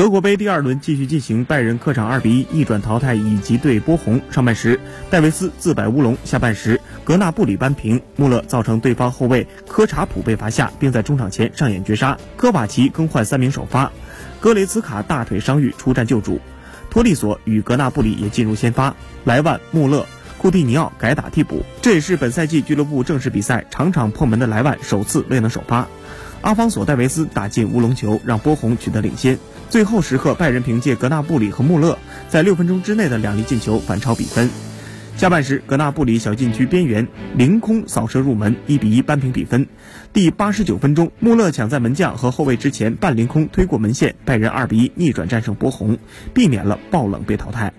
德国杯第二轮继续进行，拜仁客场二比一逆转淘汰乙级队波鸿。上半时，戴维斯自摆乌龙；下半时，格纳布里扳平。穆勒造成对方后卫科查普被罚下，并在中场前上演绝杀。科瓦奇更换三名首发，格雷茨卡大腿伤愈出战救主，托利索与格纳布里也进入先发，莱万、穆勒、库蒂尼奥改打替补。这也是本赛季俱乐部正式比赛场场破门的莱万首次未能首发。阿方索·戴维斯打进乌龙球，让波鸿取得领先。最后时刻，拜仁凭借格纳布里和穆勒在六分钟之内的两粒进球反超比分。下半时，格纳布里小禁区边缘凌空扫射入门，一比一扳平比分。第八十九分钟，穆勒抢在门将和后卫之前半凌空推过门线，拜仁二比一逆转战胜波鸿，避免了爆冷被淘汰。